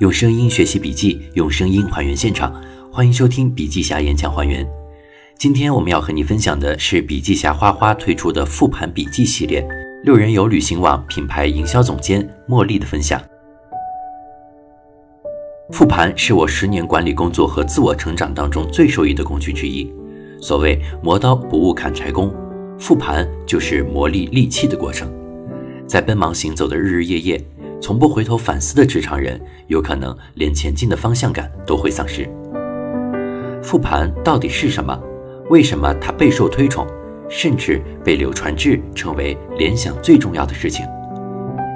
用声音学习笔记，用声音还原现场。欢迎收听笔记侠演讲还原。今天我们要和你分享的是笔记侠花花推出的复盘笔记系列，六人游旅行网品牌营销总监茉莉的分享。复盘是我十年管理工作和自我成长当中最受益的工具之一。所谓磨刀不误砍柴工，复盘就是磨砺利器的过程。在奔忙行走的日日夜夜。从不回头反思的职场人，有可能连前进的方向感都会丧失。复盘到底是什么？为什么它备受推崇，甚至被柳传志称为联想最重要的事情？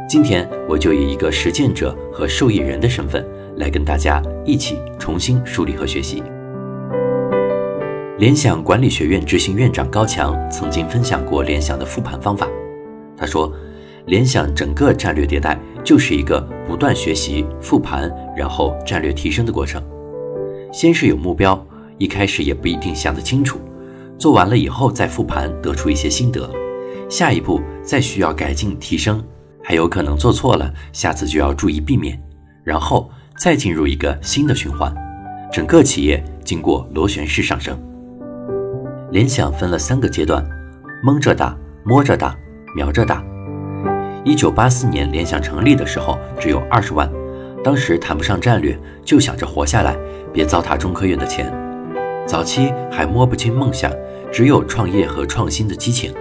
今天我就以一个实践者和受益人的身份，来跟大家一起重新梳理和学习。联想管理学院执行院长高强曾经分享过联想的复盘方法，他说。联想整个战略迭代就是一个不断学习、复盘，然后战略提升的过程。先是有目标，一开始也不一定想得清楚，做完了以后再复盘，得出一些心得。下一步再需要改进提升，还有可能做错了，下次就要注意避免。然后再进入一个新的循环，整个企业经过螺旋式上升。联想分了三个阶段：蒙着打、摸着打、瞄着打。一九八四年，联想成立的时候只有二十万，当时谈不上战略，就想着活下来，别糟蹋中科院的钱。早期还摸不清梦想，只有创业和创新的激情。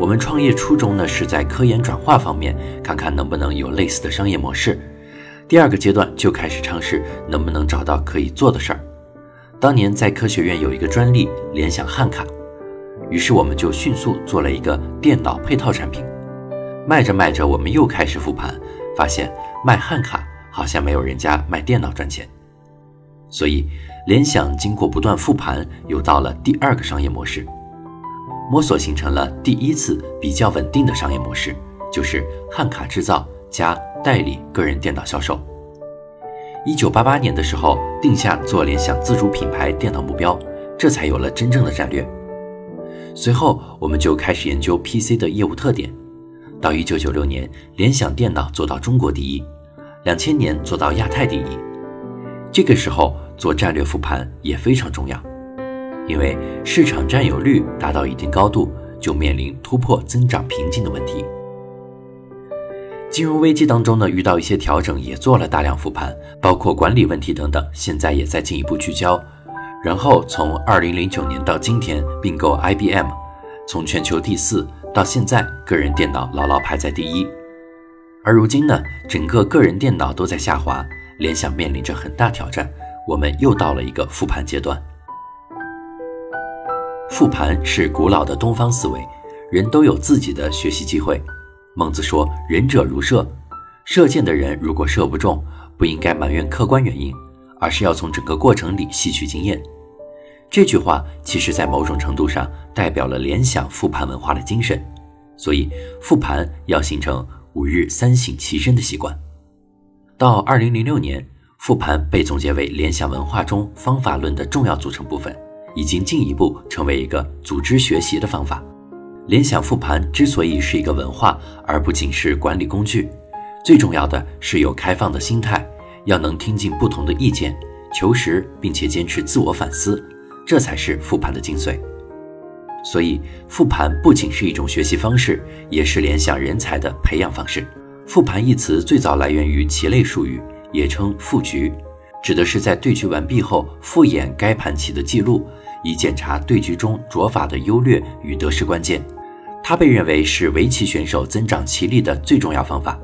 我们创业初衷呢是在科研转化方面，看看能不能有类似的商业模式。第二个阶段就开始尝试能不能找到可以做的事儿。当年在科学院有一个专利联想汉卡，于是我们就迅速做了一个电脑配套产品。卖着卖着，我们又开始复盘，发现卖汉卡好像没有人家卖电脑赚钱，所以联想经过不断复盘，又到了第二个商业模式，摸索形成了第一次比较稳定的商业模式，就是汉卡制造加代理个人电脑销售。一九八八年的时候，定下做联想自主品牌电脑目标，这才有了真正的战略。随后，我们就开始研究 PC 的业务特点。到一九九六年，联想电脑做到中国第一，两千年做到亚太第一。这个时候做战略复盘也非常重要，因为市场占有率达到一定高度，就面临突破增长瓶颈的问题。金融危机当中呢，遇到一些调整，也做了大量复盘，包括管理问题等等，现在也在进一步聚焦。然后从二零零九年到今天并购 IBM，从全球第四。到现在，个人电脑牢牢排在第一。而如今呢，整个个人电脑都在下滑，联想面临着很大挑战。我们又到了一个复盘阶段。复盘是古老的东方思维，人都有自己的学习机会。孟子说：“仁者如射，射箭的人如果射不中，不应该埋怨客观原因，而是要从整个过程里吸取经验。”这句话其实，在某种程度上代表了联想复盘文化的精神，所以复盘要形成五日三省其身的习惯。到二零零六年，复盘被总结为联想文化中方法论的重要组成部分，已经进一步成为一个组织学习的方法。联想复盘之所以是一个文化，而不仅是管理工具，最重要的是有开放的心态，要能听进不同的意见，求实并且坚持自我反思。这才是复盘的精髓。所以，复盘不仅是一种学习方式，也是联想人才的培养方式。复盘一词最早来源于棋类术语，也称复局，指的是在对局完毕后复演该盘棋的记录，以检查对局中着法的优劣与得失关键。它被认为是围棋选手增长棋力的最重要方法，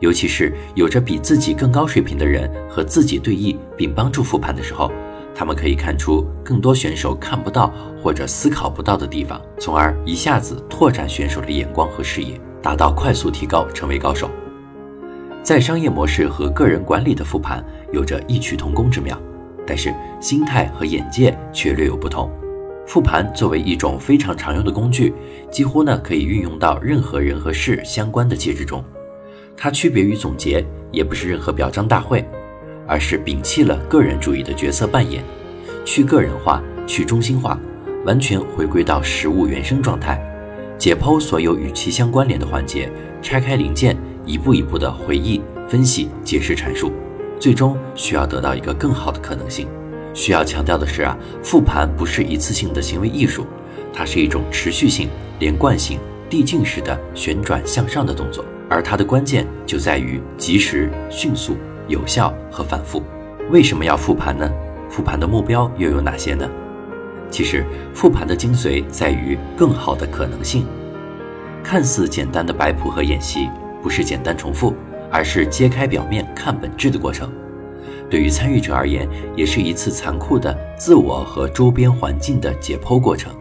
尤其是有着比自己更高水平的人和自己对弈，并帮助复盘的时候。他们可以看出更多选手看不到或者思考不到的地方，从而一下子拓展选手的眼光和视野，达到快速提高，成为高手。在商业模式和个人管理的复盘有着异曲同工之妙，但是心态和眼界却略有不同。复盘作为一种非常常用的工具，几乎呢可以运用到任何人和事相关的节日中。它区别于总结，也不是任何表彰大会。而是摒弃了个人主义的角色扮演，去个人化、去中心化，完全回归到实物原生状态，解剖所有与其相关联的环节，拆开零件，一步一步的回忆、分析、解释、阐述。最终需要得到一个更好的可能性。需要强调的是啊，复盘不是一次性的行为艺术，它是一种持续性、连贯性、递进式的旋转向上的动作，而它的关键就在于及时、迅速、有效和反复。为什么要复盘呢？复盘的目标又有哪些呢？其实，复盘的精髓在于更好的可能性。看似简单的摆谱和演习，不是简单重复，而是揭开表面看本质的过程。对于参与者而言，也是一次残酷的自我和周边环境的解剖过程。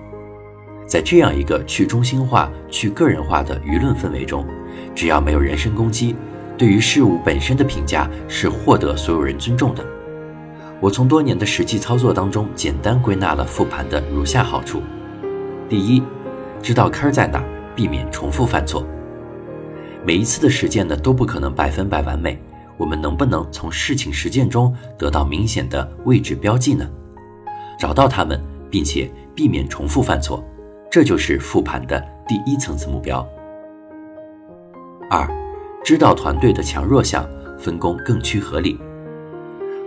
在这样一个去中心化、去个人化的舆论氛围中，只要没有人身攻击，对于事物本身的评价是获得所有人尊重的。我从多年的实际操作当中，简单归纳了复盘的如下好处：第一，知道坑在哪，避免重复犯错。每一次的实践呢，都不可能百分百完美。我们能不能从事情实践中得到明显的位置标记呢？找到它们，并且避免重复犯错，这就是复盘的第一层次目标。二，知道团队的强弱项，分工更趋合理。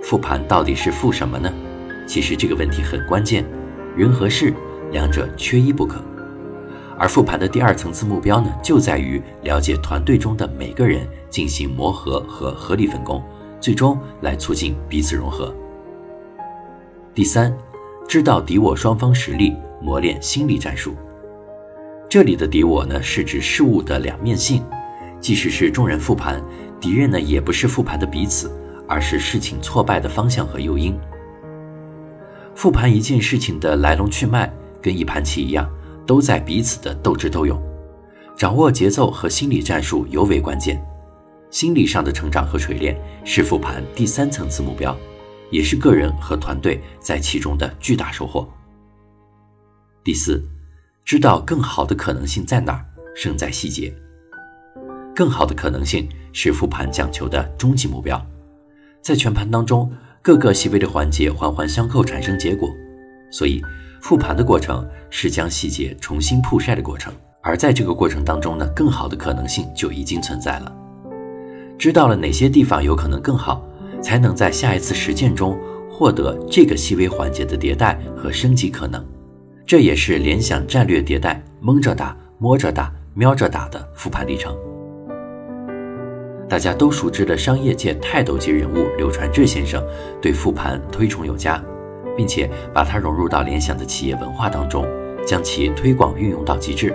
复盘到底是复什么呢？其实这个问题很关键，人和事两者缺一不可。而复盘的第二层次目标呢，就在于了解团队中的每个人，进行磨合和合理分工，最终来促进彼此融合。第三，知道敌我双方实力，磨练心理战术。这里的敌我呢，是指事物的两面性，即使是众人复盘，敌人呢也不是复盘的彼此，而是事情挫败的方向和诱因。复盘一件事情的来龙去脉，跟一盘棋一样。都在彼此的斗智斗勇，掌握节奏和心理战术尤为关键。心理上的成长和锤炼是复盘第三层次目标，也是个人和团队在其中的巨大收获。第四，知道更好的可能性在哪儿，胜在细节。更好的可能性是复盘讲求的终极目标，在全盘当中，各个细微的环节环环相扣产生结果，所以。复盘的过程是将细节重新铺晒的过程，而在这个过程当中呢，更好的可能性就已经存在了。知道了哪些地方有可能更好，才能在下一次实践中获得这个细微环节的迭代和升级可能。这也是联想战略迭代蒙着打、摸着打、瞄着打的复盘历程。大家都熟知的商业界泰斗级人物柳传志先生对复盘推崇有加。并且把它融入到联想的企业文化当中，将其推广运用到极致。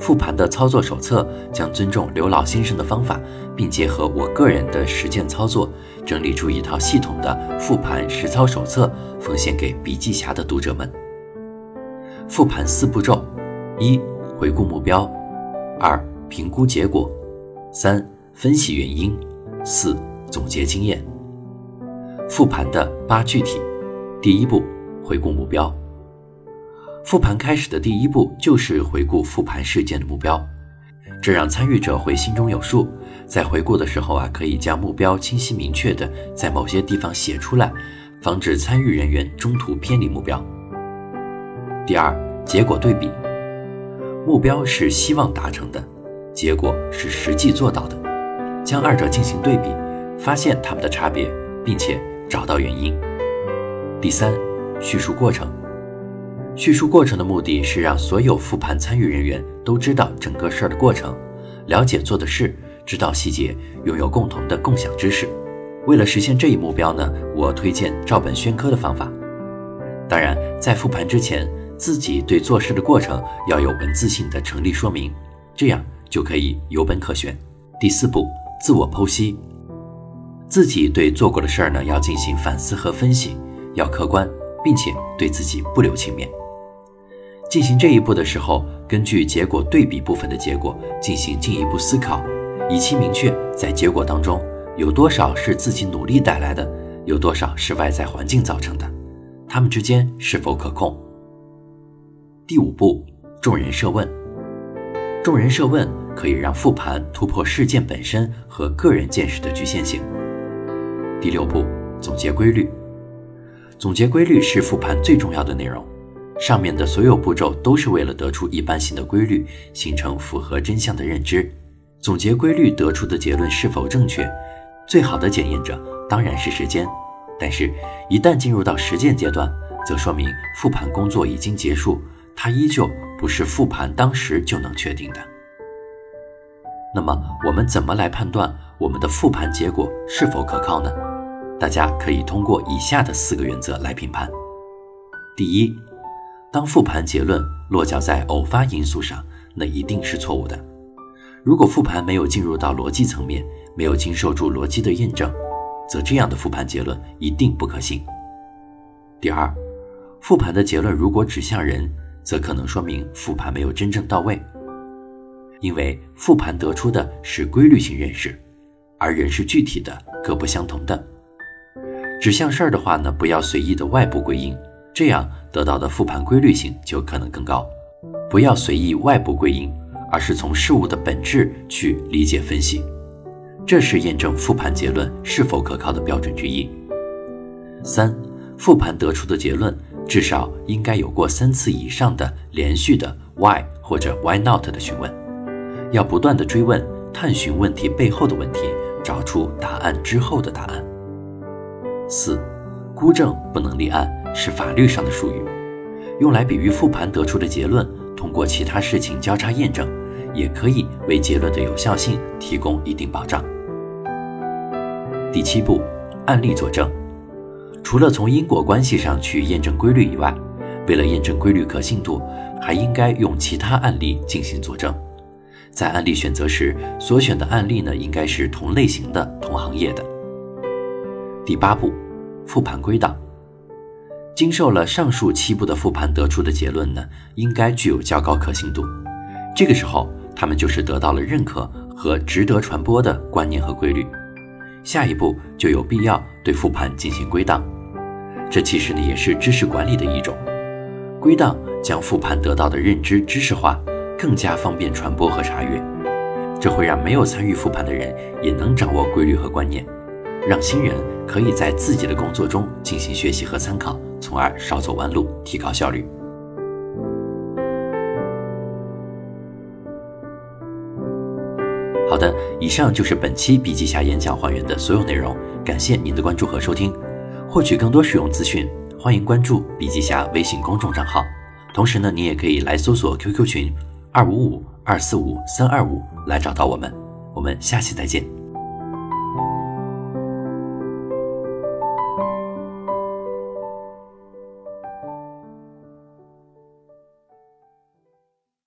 复盘的操作手册将尊重刘老先生的方法，并结合我个人的实践操作，整理出一套系统的复盘实操手册，奉献给笔记侠的读者们。复盘四步骤：一、回顾目标；二、评估结果；三、分析原因；四、总结经验。复盘的八具体。第一步，回顾目标。复盘开始的第一步就是回顾复盘事件的目标，这让参与者会心中有数。在回顾的时候啊，可以将目标清晰明确的在某些地方写出来，防止参与人员中途偏离目标。第二，结果对比。目标是希望达成的，结果是实际做到的，将二者进行对比，发现它们的差别，并且找到原因。第三，叙述过程。叙述过程的目的是让所有复盘参与人员都知道整个事儿的过程，了解做的事，知道细节，拥有共同的共享知识。为了实现这一目标呢，我推荐照本宣科的方法。当然，在复盘之前，自己对做事的过程要有文字性的成立说明，这样就可以有本可循。第四步，自我剖析。自己对做过的事儿呢，要进行反思和分析。要客观，并且对自己不留情面。进行这一步的时候，根据结果对比部分的结果进行进一步思考，以期明确在结果当中有多少是自己努力带来的，有多少是外在环境造成的，他们之间是否可控。第五步，众人设问。众人设问可以让复盘突破事件本身和个人见识的局限性。第六步，总结规律。总结规律是复盘最重要的内容，上面的所有步骤都是为了得出一般性的规律，形成符合真相的认知。总结规律得出的结论是否正确，最好的检验者当然是时间，但是，一旦进入到实践阶段，则说明复盘工作已经结束，它依旧不是复盘当时就能确定的。那么，我们怎么来判断我们的复盘结果是否可靠呢？大家可以通过以下的四个原则来评判：第一，当复盘结论落脚在偶发因素上，那一定是错误的。如果复盘没有进入到逻辑层面，没有经受住逻辑的验证，则这样的复盘结论一定不可信。第二，复盘的结论如果指向人，则可能说明复盘没有真正到位。因为复盘得出的是规律性认识，而人是具体的、各不相同的。指向事儿的话呢，不要随意的外部归因，这样得到的复盘规律性就可能更高。不要随意外部归因，而是从事物的本质去理解分析，这是验证复盘结论是否可靠的标准之一。三，复盘得出的结论至少应该有过三次以上的连续的 why 或者 why not 的询问。要不断的追问、探寻问题背后的问题，找出答案之后的答案。四，孤证不能立案是法律上的术语，用来比喻复盘得出的结论，通过其他事情交叉验证，也可以为结论的有效性提供一定保障。第七步，案例佐证。除了从因果关系上去验证规律以外，为了验证规律可信度，还应该用其他案例进行佐证。在案例选择时，所选的案例呢，应该是同类型的、同行业的。第八步，复盘归档。经受了上述七步的复盘得出的结论呢，应该具有较高可信度。这个时候，他们就是得到了认可和值得传播的观念和规律。下一步就有必要对复盘进行归档。这其实呢，也是知识管理的一种。归档将复盘得到的认知知识化。更加方便传播和查阅，这会让没有参与复盘的人也能掌握规律和观念，让新人可以在自己的工作中进行学习和参考，从而少走弯路，提高效率。好的，以上就是本期笔记侠演讲还原的所有内容，感谢您的关注和收听。获取更多使用资讯，欢迎关注笔记侠微信公众账号。同时呢，你也可以来搜索 QQ 群。二五五二四五三二五来找到我们，我们下期再见。